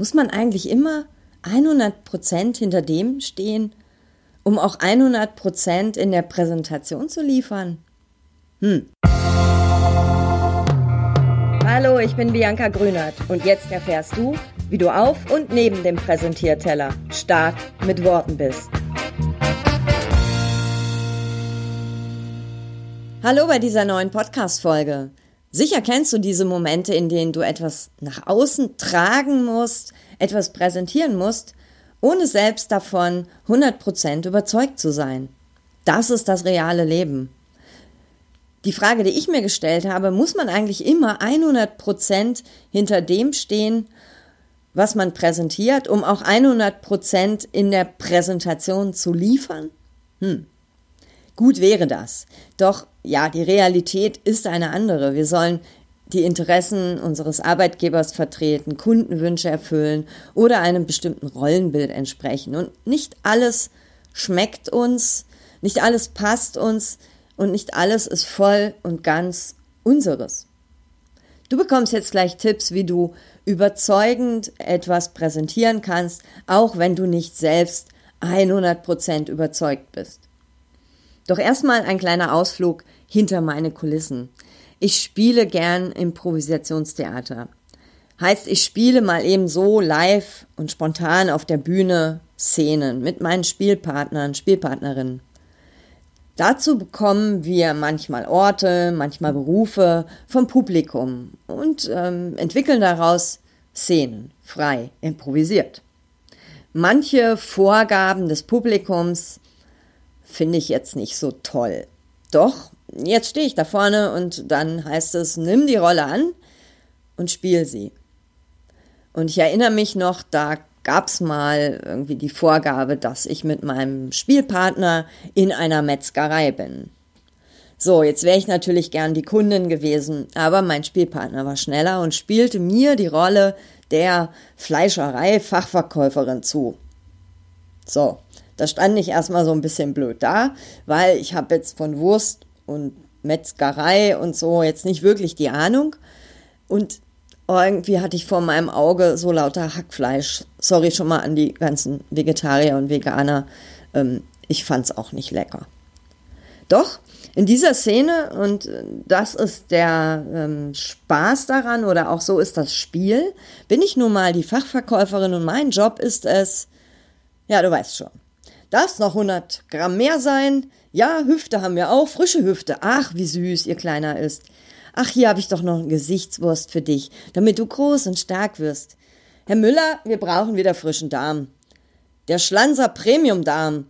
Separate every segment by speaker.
Speaker 1: Muss man eigentlich immer 100 Prozent hinter dem stehen, um auch 100 Prozent in der Präsentation zu liefern? Hm. Hallo, ich bin Bianca Grünert und jetzt erfährst du, wie du auf und neben dem Präsentierteller stark mit Worten bist. Hallo bei dieser neuen Podcast-Folge. Sicher kennst du diese Momente, in denen du etwas nach außen tragen musst, etwas präsentieren musst, ohne selbst davon 100% überzeugt zu sein. Das ist das reale Leben. Die Frage, die ich mir gestellt habe, muss man eigentlich immer 100% hinter dem stehen, was man präsentiert, um auch 100% in der Präsentation zu liefern? Hm. Gut wäre das. Doch ja, die Realität ist eine andere. Wir sollen die Interessen unseres Arbeitgebers vertreten, Kundenwünsche erfüllen oder einem bestimmten Rollenbild entsprechen. Und nicht alles schmeckt uns, nicht alles passt uns und nicht alles ist voll und ganz unseres. Du bekommst jetzt gleich Tipps, wie du überzeugend etwas präsentieren kannst, auch wenn du nicht selbst 100% überzeugt bist. Doch erstmal ein kleiner Ausflug hinter meine Kulissen. Ich spiele gern Improvisationstheater. Heißt, ich spiele mal eben so live und spontan auf der Bühne Szenen mit meinen Spielpartnern, Spielpartnerinnen. Dazu bekommen wir manchmal Orte, manchmal Berufe vom Publikum und ähm, entwickeln daraus Szenen, frei, improvisiert. Manche Vorgaben des Publikums finde ich jetzt nicht so toll. Doch jetzt stehe ich da vorne und dann heißt es, nimm die Rolle an und spiel sie. Und ich erinnere mich noch, da gab es mal irgendwie die Vorgabe, dass ich mit meinem Spielpartner in einer Metzgerei bin. So, jetzt wäre ich natürlich gern die Kundin gewesen, aber mein Spielpartner war schneller und spielte mir die Rolle der Fleischerei-Fachverkäuferin zu. So, da stand ich erstmal so ein bisschen blöd da, weil ich habe jetzt von Wurst und Metzgerei und so jetzt nicht wirklich die Ahnung. Und irgendwie hatte ich vor meinem Auge so lauter Hackfleisch. Sorry schon mal an die ganzen Vegetarier und Veganer. Ähm, ich fand's auch nicht lecker. Doch, in dieser Szene, und das ist der ähm, Spaß daran, oder auch so ist das Spiel, bin ich nun mal die Fachverkäuferin und mein Job ist es, ja, du weißt schon. Darf noch 100 Gramm mehr sein? Ja, Hüfte haben wir auch, frische Hüfte. Ach, wie süß ihr Kleiner ist. Ach, hier habe ich doch noch eine Gesichtswurst für dich, damit du groß und stark wirst. Herr Müller, wir brauchen wieder frischen Darm. Der Schlanzer Premium Darm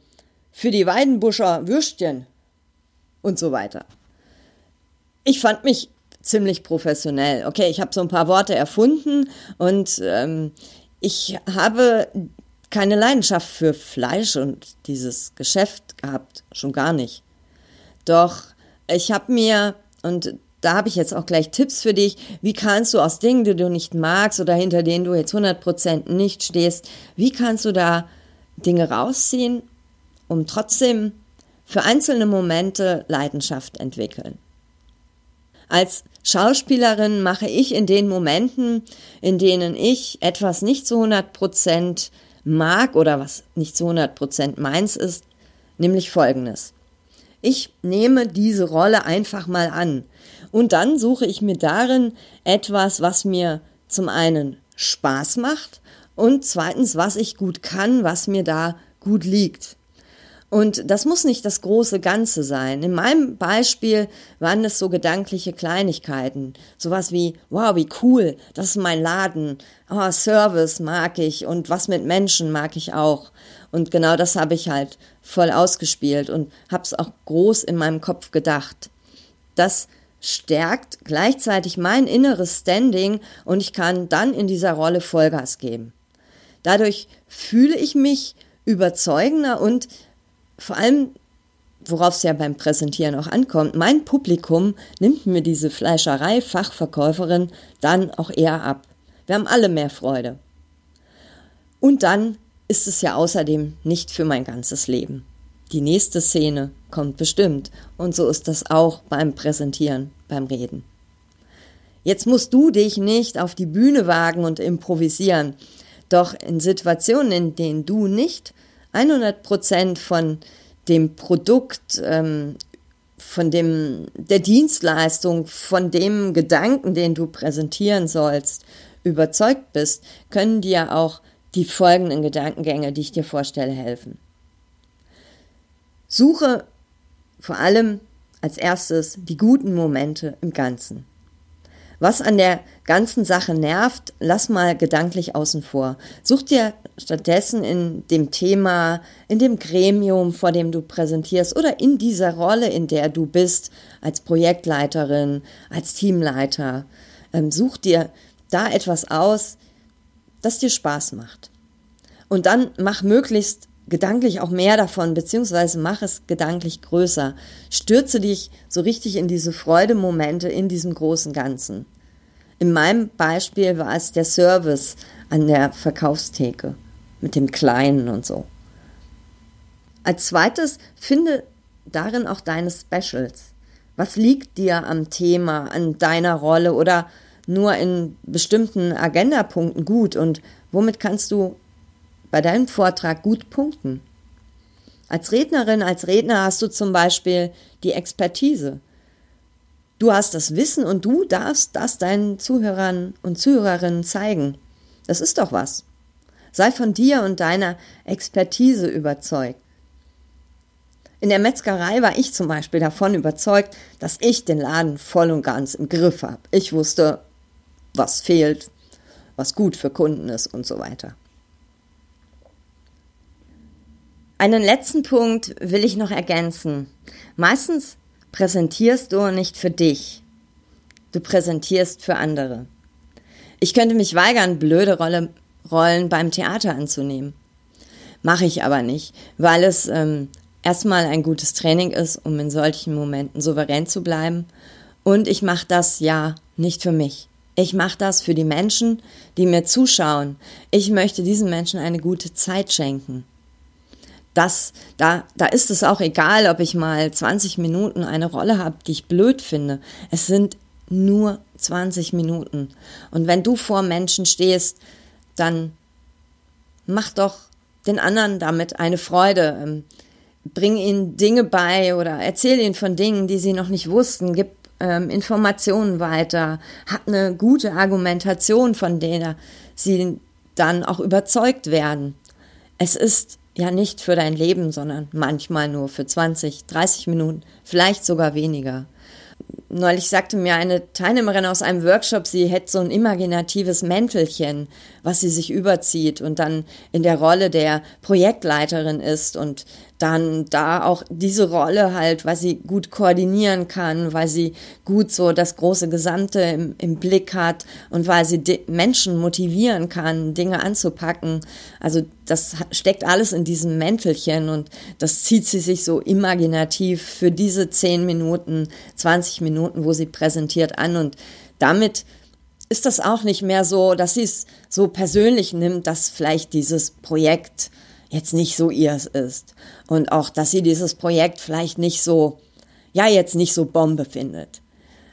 Speaker 1: für die Weidenbuscher Würstchen und so weiter. Ich fand mich ziemlich professionell. Okay, ich habe so ein paar Worte erfunden und ähm, ich habe keine Leidenschaft für Fleisch und dieses Geschäft gehabt, schon gar nicht. Doch ich habe mir, und da habe ich jetzt auch gleich Tipps für dich, wie kannst du aus Dingen, die du nicht magst oder hinter denen du jetzt 100% nicht stehst, wie kannst du da Dinge rausziehen, um trotzdem für einzelne Momente Leidenschaft entwickeln. Als Schauspielerin mache ich in den Momenten, in denen ich etwas nicht zu 100 Prozent mag oder was nicht zu 100% meins ist, nämlich folgendes. Ich nehme diese Rolle einfach mal an und dann suche ich mir darin etwas, was mir zum einen Spaß macht und zweitens, was ich gut kann, was mir da gut liegt. Und das muss nicht das große Ganze sein. In meinem Beispiel waren es so gedankliche Kleinigkeiten. Sowas wie, wow, wie cool, das ist mein Laden. Oh, Service mag ich und was mit Menschen mag ich auch. Und genau das habe ich halt voll ausgespielt und habe es auch groß in meinem Kopf gedacht. Das stärkt gleichzeitig mein inneres Standing und ich kann dann in dieser Rolle Vollgas geben. Dadurch fühle ich mich überzeugender und vor allem, worauf es ja beim Präsentieren auch ankommt, mein Publikum nimmt mir diese Fleischerei-Fachverkäuferin dann auch eher ab. Wir haben alle mehr Freude. Und dann ist es ja außerdem nicht für mein ganzes Leben. Die nächste Szene kommt bestimmt. Und so ist das auch beim Präsentieren, beim Reden. Jetzt musst du dich nicht auf die Bühne wagen und improvisieren. Doch in Situationen, in denen du nicht 100 Prozent von dem Produkt, ähm, von dem, der Dienstleistung, von dem Gedanken, den du präsentieren sollst, überzeugt bist, können dir auch die folgenden Gedankengänge, die ich dir vorstelle, helfen. Suche vor allem als erstes die guten Momente im Ganzen. Was an der ganzen Sache nervt, lass mal gedanklich außen vor. Such dir stattdessen in dem Thema, in dem Gremium, vor dem du präsentierst oder in dieser Rolle, in der du bist, als Projektleiterin, als Teamleiter, ähm, such dir da etwas aus, das dir Spaß macht. Und dann mach möglichst gedanklich auch mehr davon, beziehungsweise mach es gedanklich größer. Stürze dich so richtig in diese Freudemomente in diesem großen Ganzen. In meinem Beispiel war es der Service an der Verkaufstheke mit dem Kleinen und so. Als zweites finde darin auch deine Specials. Was liegt dir am Thema, an deiner Rolle oder nur in bestimmten Agendapunkten gut und womit kannst du bei deinem Vortrag gut punkten? Als Rednerin, als Redner hast du zum Beispiel die Expertise. Du hast das Wissen und du darfst das deinen Zuhörern und Zuhörerinnen zeigen. Das ist doch was. Sei von dir und deiner Expertise überzeugt. In der Metzgerei war ich zum Beispiel davon überzeugt, dass ich den Laden voll und ganz im Griff habe. Ich wusste, was fehlt, was gut für Kunden ist und so weiter. Einen letzten Punkt will ich noch ergänzen. Meistens präsentierst du nicht für dich. Du präsentierst für andere. Ich könnte mich weigern, blöde Rolle, Rollen beim Theater anzunehmen. Mache ich aber nicht, weil es ähm, erstmal ein gutes Training ist, um in solchen Momenten souverän zu bleiben. Und ich mache das ja nicht für mich. Ich mache das für die Menschen, die mir zuschauen. Ich möchte diesen Menschen eine gute Zeit schenken. Das, da, da ist es auch egal, ob ich mal 20 Minuten eine Rolle habe, die ich blöd finde. Es sind nur 20 Minuten. Und wenn du vor Menschen stehst, dann mach doch den anderen damit eine Freude. Ähm, bring ihnen Dinge bei oder erzähl ihnen von Dingen, die sie noch nicht wussten. Gib ähm, Informationen weiter, hat eine gute Argumentation, von der sie dann auch überzeugt werden. Es ist ja nicht für dein Leben, sondern manchmal nur für 20, 30 Minuten, vielleicht sogar weniger. Neulich sagte mir eine Teilnehmerin aus einem Workshop, sie hätte so ein imaginatives Mäntelchen, was sie sich überzieht und dann in der Rolle der Projektleiterin ist und dann da auch diese Rolle halt, weil sie gut koordinieren kann, weil sie gut so das große Gesamte im, im Blick hat und weil sie Menschen motivieren kann, Dinge anzupacken. Also das steckt alles in diesem Mäntelchen und das zieht sie sich so imaginativ für diese 10 Minuten, 20 Minuten, wo sie präsentiert an und damit ist das auch nicht mehr so, dass sie es so persönlich nimmt, dass vielleicht dieses Projekt jetzt nicht so ihrs ist. Und auch, dass sie dieses Projekt vielleicht nicht so, ja, jetzt nicht so Bombe findet.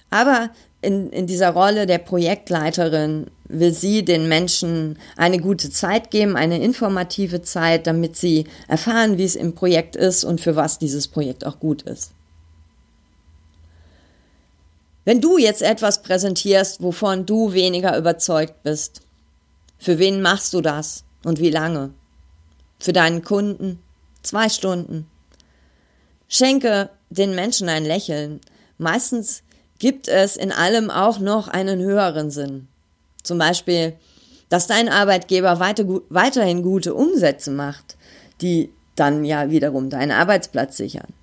Speaker 1: Aber in, in dieser Rolle der Projektleiterin will sie den Menschen eine gute Zeit geben, eine informative Zeit, damit sie erfahren, wie es im Projekt ist und für was dieses Projekt auch gut ist. Wenn du jetzt etwas präsentierst, wovon du weniger überzeugt bist, für wen machst du das und wie lange? Für deinen Kunden zwei Stunden. Schenke den Menschen ein Lächeln. Meistens gibt es in allem auch noch einen höheren Sinn. Zum Beispiel, dass dein Arbeitgeber weiter, weiterhin gute Umsätze macht, die dann ja wiederum deinen Arbeitsplatz sichern.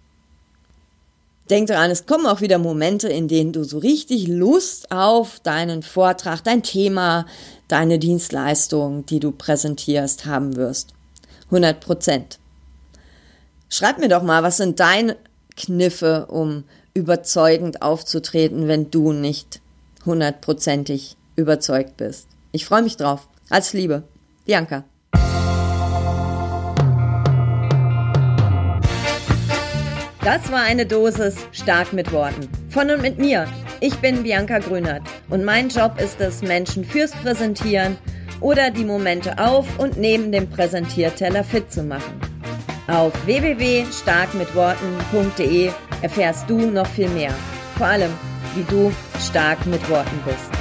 Speaker 1: Denk daran, es kommen auch wieder Momente, in denen du so richtig Lust auf deinen Vortrag, dein Thema, deine Dienstleistung, die du präsentierst, haben wirst. 100 Prozent. Schreib mir doch mal, was sind deine Kniffe, um überzeugend aufzutreten, wenn du nicht hundertprozentig überzeugt bist. Ich freue mich drauf. Als Liebe. Bianca. Das war eine Dosis stark mit Worten. Von und mit mir. Ich bin Bianca Grünert und mein Job ist es, Menschen fürs Präsentieren oder die Momente auf und neben dem Präsentierteller fit zu machen. Auf www.starkmitworten.de erfährst du noch viel mehr. Vor allem, wie du stark mit Worten bist.